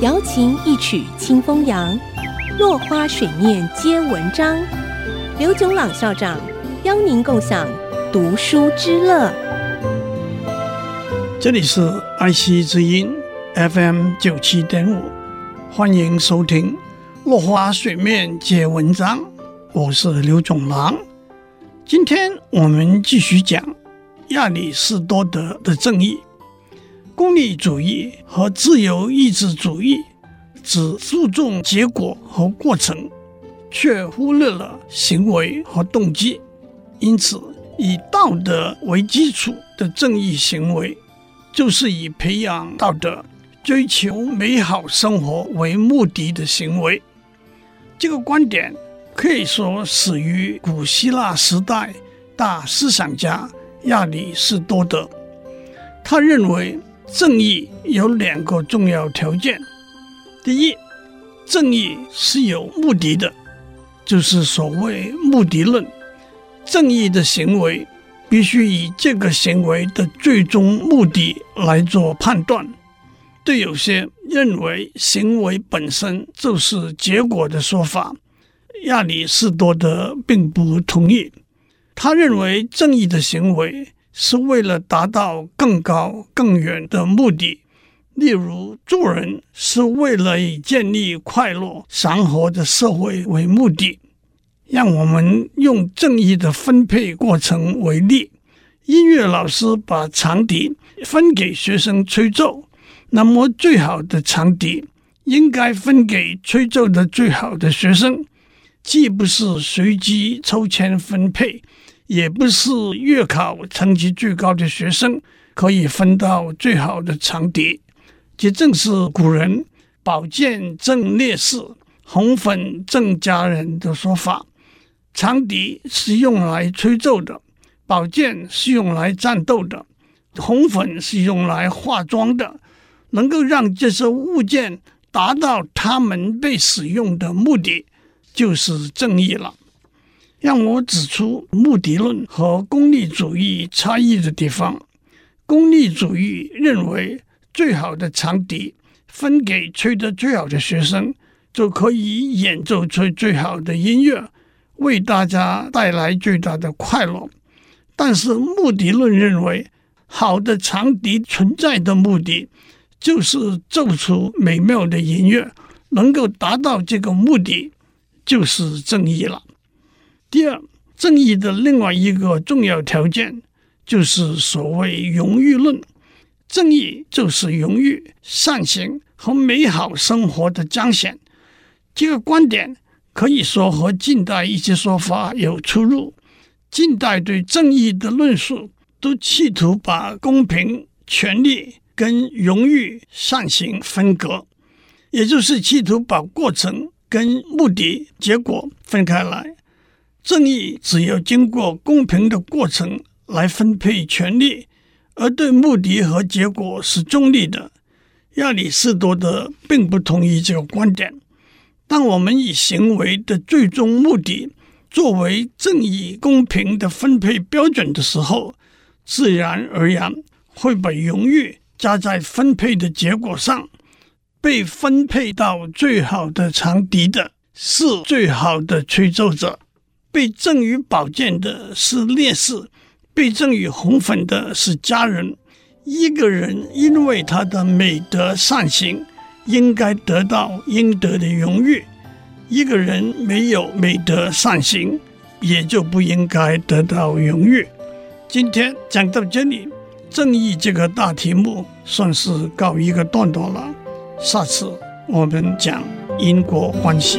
瑶琴一曲清风扬，落花水面皆文章。刘炯朗校长邀您共享读书之乐。这里是爱惜之音 FM 九七点五，欢迎收听《落花水面皆文章》，我是刘炯朗。今天我们继续讲亚里士多德的正义。功利主义和自由意志主义只注重结果和过程，却忽略了行为和动机。因此，以道德为基础的正义行为，就是以培养道德、追求美好生活为目的的行为。这个观点可以说始于古希腊时代大思想家亚里士多德。他认为。正义有两个重要条件：第一，正义是有目的的，就是所谓目的论。正义的行为必须以这个行为的最终目的来做判断。对有些认为行为本身就是结果的说法，亚里士多德并不同意。他认为正义的行为。是为了达到更高更远的目的，例如做人是为了以建立快乐祥和的社会为目的。让我们用正义的分配过程为例：音乐老师把长笛分给学生吹奏，那么最好的长笛应该分给吹奏的最好的学生，既不是随机抽签分配。也不是月考成绩最高的学生可以分到最好的长笛，这正是古人“宝剑赠烈士，红粉赠佳人”的说法。长笛是用来吹奏的，宝剑是用来战斗的，红粉是用来化妆的。能够让这些物件达到他们被使用的目的，就是正义了。让我指出目的论和功利主义差异的地方。功利主义认为，最好的长笛分给吹得最好的学生，就可以演奏出最好的音乐，为大家带来最大的快乐。但是目的论认为，好的长笛存在的目的就是奏出美妙的音乐，能够达到这个目的，就是正义了。第二，正义的另外一个重要条件就是所谓荣誉论。正义就是荣誉、善行和美好生活的彰显。这个观点可以说和近代一些说法有出入。近代对正义的论述都企图把公平、权利跟荣誉、善行分隔，也就是企图把过程跟目的、结果分开来。正义只有经过公平的过程来分配权力，而对目的和结果是中立的。亚里士多德并不同意这个观点。当我们以行为的最终目的作为正义公平的分配标准的时候，自然而然会把荣誉加在分配的结果上。被分配到最好的长笛的是最好的吹奏者。被赠予宝剑的是烈士，被赠予红粉的是家人。一个人因为他的美德善行，应该得到应得的荣誉；一个人没有美德善行，也就不应该得到荣誉。今天讲到这里，正义这个大题目算是告一个段落了。下次我们讲因果关系。